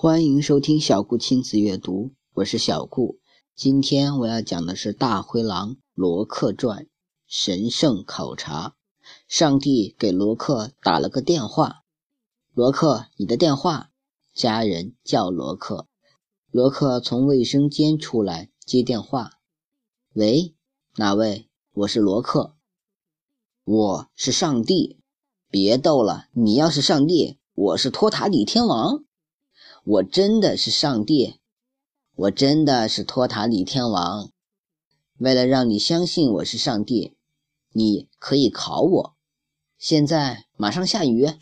欢迎收听小顾亲子阅读，我是小顾。今天我要讲的是《大灰狼罗克传》神圣考察。上帝给罗克打了个电话：“罗克，你的电话。”家人叫罗克。罗克从卫生间出来接电话：“喂，哪位？我是罗克。我是上帝。别逗了，你要是上帝，我是托塔李天王。”我真的是上帝，我真的是托塔李天王。为了让你相信我是上帝，你可以考我。现在马上下雨，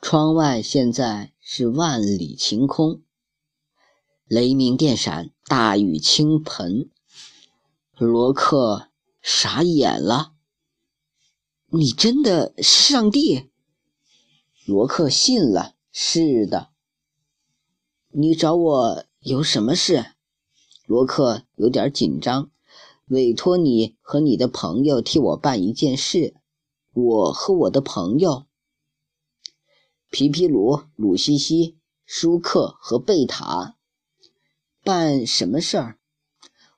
窗外现在是万里晴空，雷鸣电闪，大雨倾盆。罗克傻眼了，你真的是上帝？罗克信了，是的。你找我有什么事？罗克有点紧张，委托你和你的朋友替我办一件事。我和我的朋友皮皮鲁、鲁西西、舒克和贝塔办什么事儿？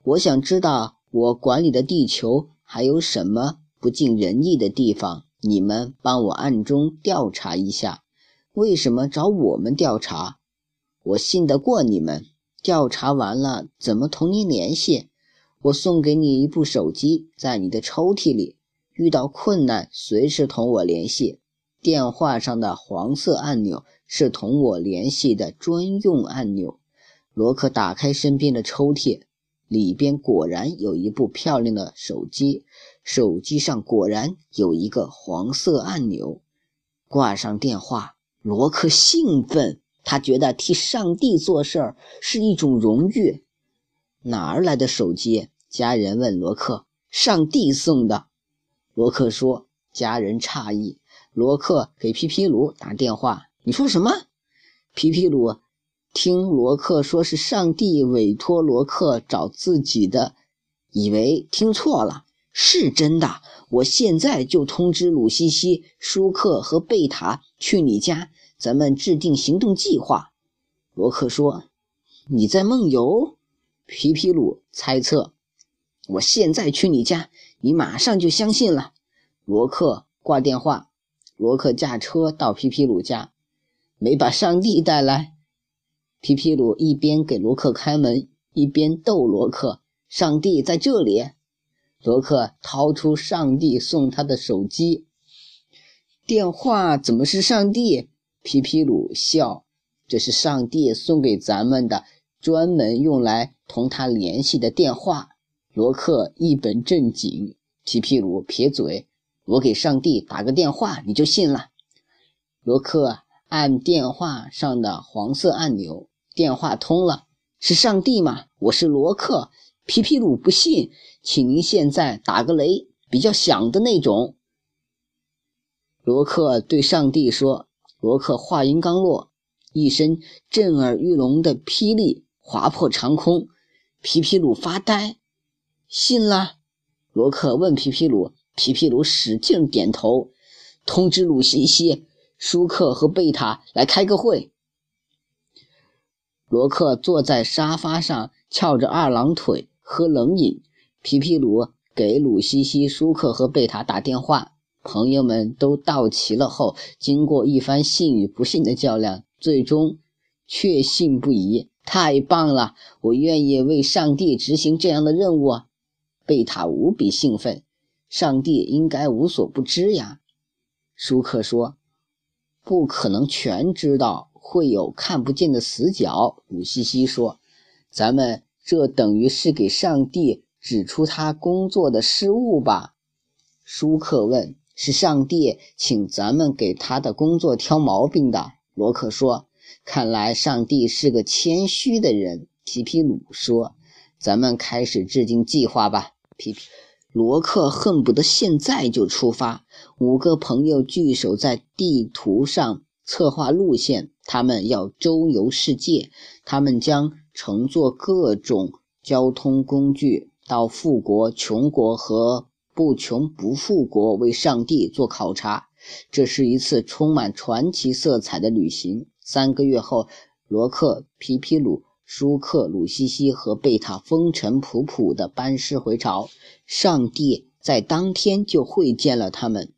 我想知道我管理的地球还有什么不尽人意的地方。你们帮我暗中调查一下。为什么找我们调查？我信得过你们。调查完了，怎么同您联系？我送给你一部手机，在你的抽屉里。遇到困难，随时同我联系。电话上的黄色按钮是同我联系的专用按钮。罗克打开身边的抽屉，里边果然有一部漂亮的手机，手机上果然有一个黄色按钮。挂上电话，罗克兴奋。他觉得替上帝做事儿是一种荣誉。哪儿来的手机？家人问罗克。上帝送的。罗克说。家人诧异。罗克给皮皮鲁打电话。你说什么？皮皮鲁听罗克说是上帝委托罗克找自己的，以为听错了。是真的。我现在就通知鲁西西、舒克和贝塔去你家。咱们制定行动计划，罗克说：“你在梦游。”皮皮鲁猜测：“我现在去你家，你马上就相信了。”罗克挂电话。罗克驾车到皮皮鲁家，没把上帝带来。皮皮鲁一边给罗克开门，一边逗罗克：“上帝在这里。”罗克掏出上帝送他的手机，电话怎么是上帝？皮皮鲁笑，这是上帝送给咱们的，专门用来同他联系的电话。罗克一本正经，皮皮鲁撇嘴：“我给上帝打个电话，你就信了。”罗克按电话上的黄色按钮，电话通了。是上帝吗？我是罗克。皮皮鲁不信，请您现在打个雷，比较响的那种。罗克对上帝说。罗克话音刚落，一声震耳欲聋的霹雳划破长空。皮皮鲁发呆，信了。罗克问皮皮鲁，皮皮鲁使劲点头。通知鲁西西、舒克和贝塔来开个会。罗克坐在沙发上，翘着二郎腿喝冷饮。皮皮鲁给鲁西西、舒克和贝塔打电话。朋友们都到齐了后，经过一番信与不信的较量，最终确信不疑。太棒了！我愿意为上帝执行这样的任务。贝塔无比兴奋。上帝应该无所不知呀。舒克说：“不可能全知道，会有看不见的死角。”鲁西西说：“咱们这等于是给上帝指出他工作的失误吧？”舒克问。是上帝请咱们给他的工作挑毛病的，罗克说。看来上帝是个谦虚的人。皮皮鲁说：“咱们开始制定计划吧。”皮皮罗克恨不得现在就出发。五个朋友聚首在地图上策划路线，他们要周游世界。他们将乘坐各种交通工具到富国、穷国和。不穷不富国为上帝做考察，这是一次充满传奇色彩的旅行。三个月后，罗克、皮皮鲁、舒克、鲁西西和贝塔风尘仆仆地班师回朝。上帝在当天就会见了他们。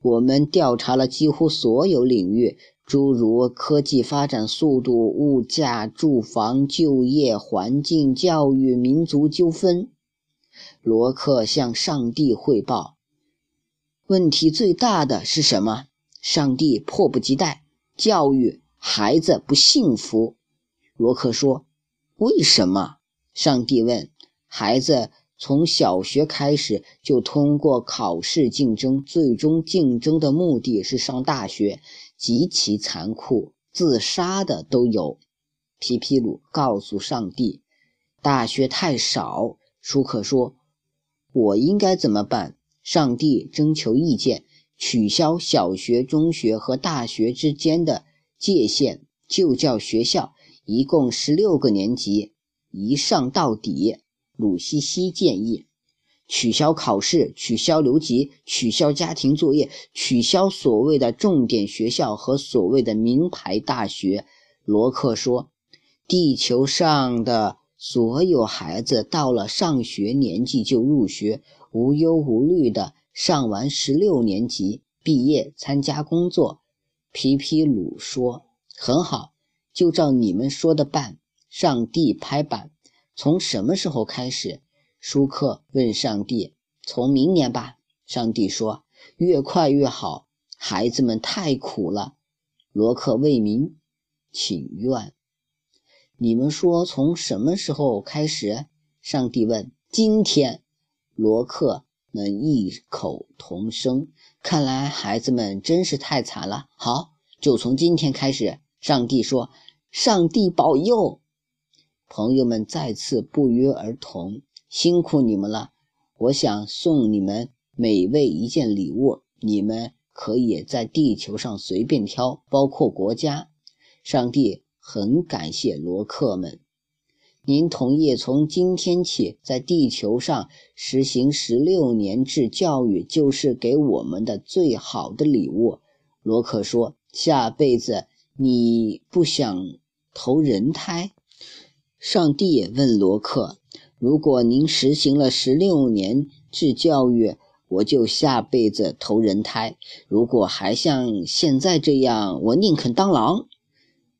我们调查了几乎所有领域，诸如科技发展速度、物价、住房、就业、环境、教育、民族纠纷。罗克向上帝汇报：问题最大的是什么？上帝迫不及待：教育，孩子不幸福。罗克说：“为什么？”上帝问：“孩子。”从小学开始就通过考试竞争，最终竞争的目的是上大学，极其残酷，自杀的都有。皮皮鲁告诉上帝：“大学太少。”舒克说：“我应该怎么办？”上帝征求意见：取消小学、中学和大学之间的界限，就叫学校，一共十六个年级，一上到底。鲁西西建议取消考试、取消留级、取消家庭作业、取消所谓的重点学校和所谓的名牌大学。罗克说：“地球上的所有孩子到了上学年纪就入学，无忧无虑的上完十六年级，毕业参加工作。”皮皮鲁说：“很好，就照你们说的办。”上帝拍板。从什么时候开始？舒克问上帝。从明年吧。上帝说：“越快越好。”孩子们太苦了。罗克为民请愿。你们说从什么时候开始？上帝问。今天。罗克们异口同声。看来孩子们真是太惨了。好，就从今天开始。上帝说：“上帝保佑。”朋友们再次不约而同，辛苦你们了。我想送你们每位一件礼物，你们可以在地球上随便挑，包括国家。上帝很感谢罗克们。您同意从今天起在地球上实行十六年制教育，就是给我们的最好的礼物。罗克说：“下辈子你不想投人胎？”上帝问罗克：“如果您实行了十六年制教育，我就下辈子投人胎；如果还像现在这样，我宁肯当狼。”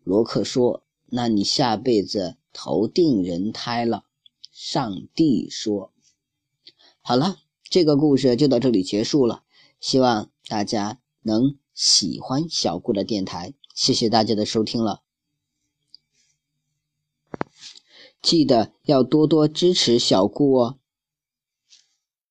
罗克说：“那你下辈子投定人胎了。”上帝说：“好了，这个故事就到这里结束了。希望大家能喜欢小顾的电台，谢谢大家的收听了。”记得要多多支持小顾哦。